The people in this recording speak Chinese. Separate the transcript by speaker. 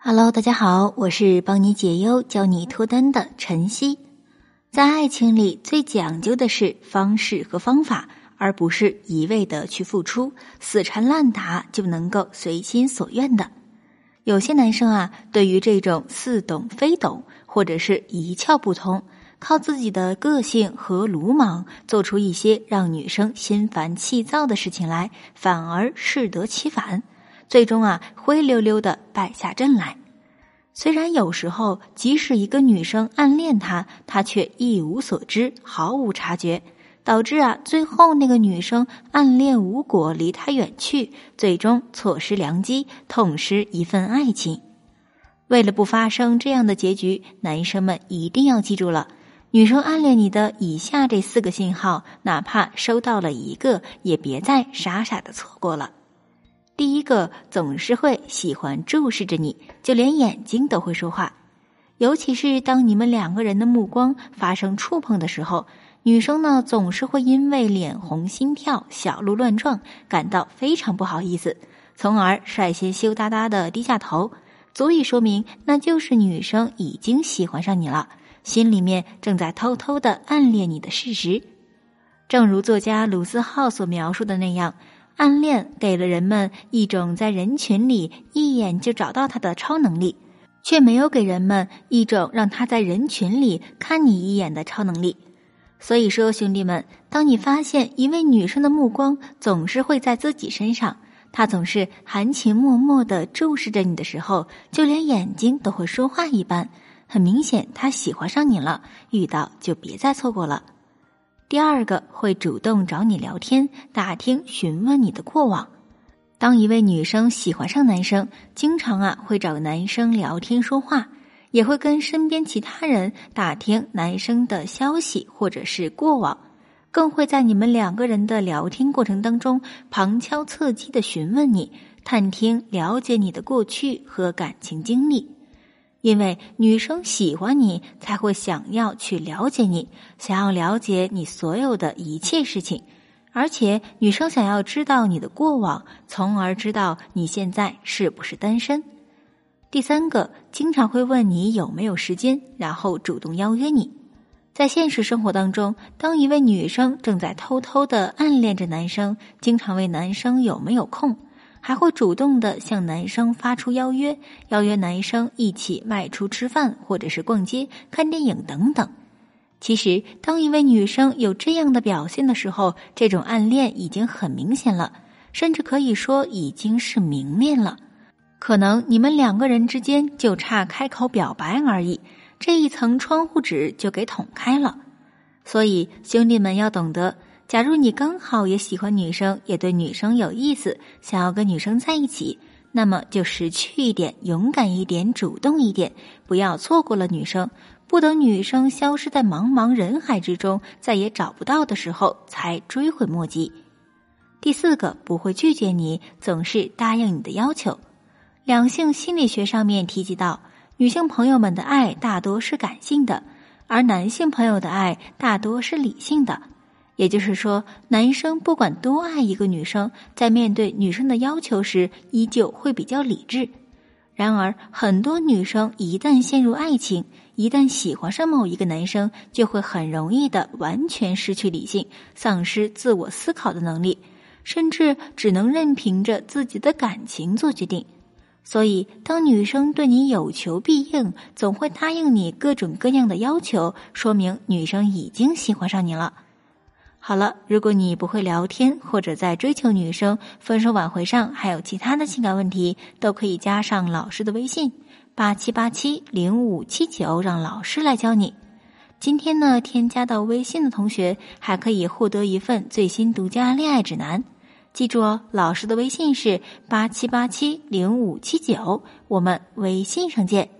Speaker 1: Hello，大家好，我是帮你解忧、教你脱单的晨曦。在爱情里，最讲究的是方式和方法，而不是一味的去付出，死缠烂打就能够随心所愿的。有些男生啊，对于这种似懂非懂，或者是一窍不通，靠自己的个性和鲁莽，做出一些让女生心烦气躁的事情来，反而适得其反。最终啊，灰溜溜的败下阵来。虽然有时候，即使一个女生暗恋他，他却一无所知，毫无察觉，导致啊，最后那个女生暗恋无果，离他远去，最终错失良机，痛失一份爱情。为了不发生这样的结局，男生们一定要记住了：女生暗恋你的以下这四个信号，哪怕收到了一个，也别再傻傻的错过了。第一个总是会喜欢注视着你，就连眼睛都会说话。尤其是当你们两个人的目光发生触碰的时候，女生呢总是会因为脸红、心跳、小鹿乱撞感到非常不好意思，从而率先羞答答的低下头，足以说明那就是女生已经喜欢上你了，心里面正在偷偷的暗恋你的事实。正如作家鲁思浩所描述的那样。暗恋给了人们一种在人群里一眼就找到他的超能力，却没有给人们一种让他在人群里看你一眼的超能力。所以说，兄弟们，当你发现一位女生的目光总是会在自己身上，她总是含情脉脉的注视着你的时候，就连眼睛都会说话一般，很明显她喜欢上你了。遇到就别再错过了。第二个会主动找你聊天，打听询问你的过往。当一位女生喜欢上男生，经常啊会找男生聊天说话，也会跟身边其他人打听男生的消息或者是过往，更会在你们两个人的聊天过程当中旁敲侧击的询问你，探听了解你的过去和感情经历。因为女生喜欢你，才会想要去了解你，想要了解你所有的一切事情，而且女生想要知道你的过往，从而知道你现在是不是单身。第三个，经常会问你有没有时间，然后主动邀约你。在现实生活当中，当一位女生正在偷偷的暗恋着男生，经常问男生有没有空。还会主动的向男生发出邀约，邀约男生一起外出吃饭，或者是逛街、看电影等等。其实，当一位女生有这样的表现的时候，这种暗恋已经很明显了，甚至可以说已经是明恋了。可能你们两个人之间就差开口表白而已，这一层窗户纸就给捅开了。所以，兄弟们要懂得。假如你刚好也喜欢女生，也对女生有意思，想要跟女生在一起，那么就识趣一点，勇敢一点，主动一点，不要错过了女生，不等女生消失在茫茫人海之中，再也找不到的时候才追悔莫及。第四个不会拒绝你，总是答应你的要求。两性心理学上面提及到，女性朋友们的爱大多是感性的，而男性朋友的爱大多是理性的。也就是说，男生不管多爱一个女生，在面对女生的要求时，依旧会比较理智。然而，很多女生一旦陷入爱情，一旦喜欢上某一个男生，就会很容易的完全失去理性，丧失自我思考的能力，甚至只能任凭着自己的感情做决定。所以，当女生对你有求必应，总会答应你各种各样的要求，说明女生已经喜欢上你了。好了，如果你不会聊天，或者在追求女生、分手挽回上还有其他的情感问题，都可以加上老师的微信八七八七零五七九，让老师来教你。今天呢，添加到微信的同学还可以获得一份最新独家恋爱指南。记住哦，老师的微信是八七八七零五七九，我们微信上见。